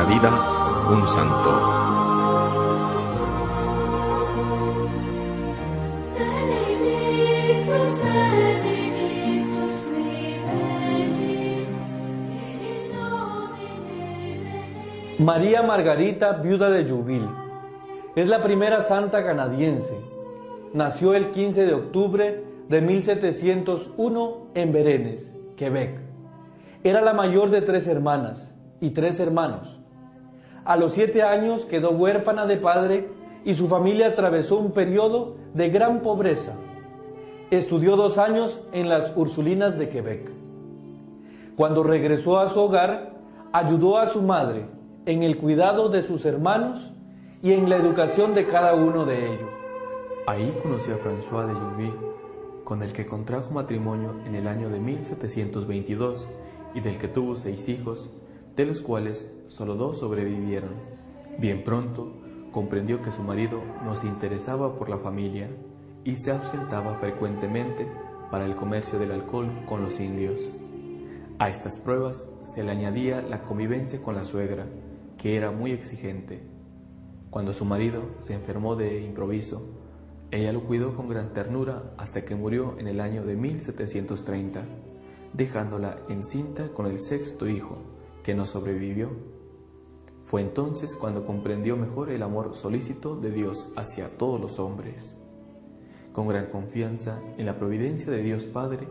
vida un santo. María Margarita, viuda de Jouville, es la primera santa canadiense. Nació el 15 de octubre de 1701 en Berenes, Quebec. Era la mayor de tres hermanas y tres hermanos. A los siete años quedó huérfana de padre y su familia atravesó un periodo de gran pobreza. Estudió dos años en las Ursulinas de Quebec. Cuando regresó a su hogar, ayudó a su madre en el cuidado de sus hermanos y en la educación de cada uno de ellos. Ahí conoció a François de Jouville, con el que contrajo matrimonio en el año de 1722 y del que tuvo seis hijos, de los cuales solo dos sobrevivieron. Bien pronto comprendió que su marido no se interesaba por la familia y se ausentaba frecuentemente para el comercio del alcohol con los indios. A estas pruebas se le añadía la convivencia con la suegra, que era muy exigente. Cuando su marido se enfermó de improviso, ella lo cuidó con gran ternura hasta que murió en el año de 1730, dejándola encinta con el sexto hijo, que no sobrevivió. Fue entonces cuando comprendió mejor el amor solícito de Dios hacia todos los hombres. Con gran confianza en la providencia de Dios Padre,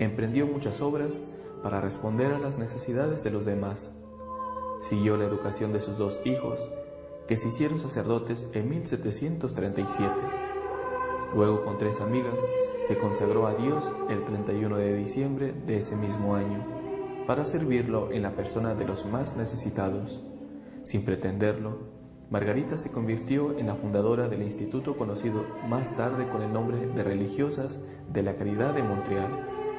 emprendió muchas obras para responder a las necesidades de los demás. Siguió la educación de sus dos hijos, que se hicieron sacerdotes en 1737. Luego, con tres amigas, se consagró a Dios el 31 de diciembre de ese mismo año, para servirlo en la persona de los más necesitados. Sin pretenderlo, Margarita se convirtió en la fundadora del instituto conocido más tarde con el nombre de Religiosas de la Caridad de Montreal,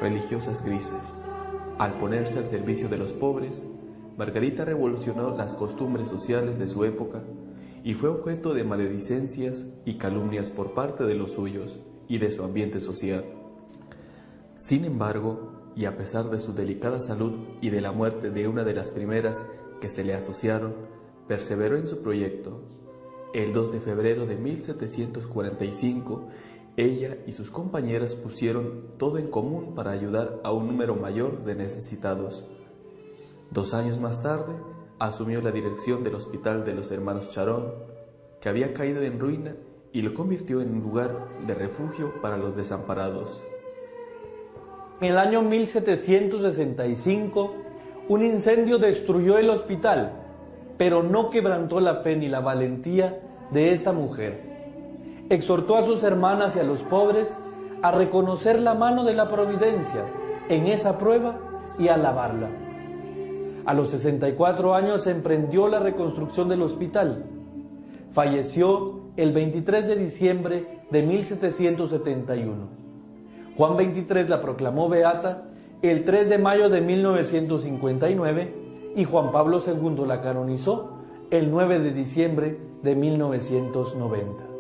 Religiosas Grises. Al ponerse al servicio de los pobres, Margarita revolucionó las costumbres sociales de su época y fue objeto de maledicencias y calumnias por parte de los suyos y de su ambiente social. Sin embargo, y a pesar de su delicada salud y de la muerte de una de las primeras que se le asociaron, perseveró en su proyecto. El 2 de febrero de 1745, ella y sus compañeras pusieron todo en común para ayudar a un número mayor de necesitados. Dos años más tarde, asumió la dirección del Hospital de los Hermanos Charón, que había caído en ruina y lo convirtió en un lugar de refugio para los desamparados. En el año 1765, un incendio destruyó el hospital, pero no quebrantó la fe ni la valentía de esta mujer. Exhortó a sus hermanas y a los pobres a reconocer la mano de la providencia en esa prueba y a alabarla. A los 64 años emprendió la reconstrucción del hospital. Falleció el 23 de diciembre de 1771. Juan 23 la proclamó beata el 3 de mayo de 1959 y Juan Pablo II la canonizó el 9 de diciembre de 1990.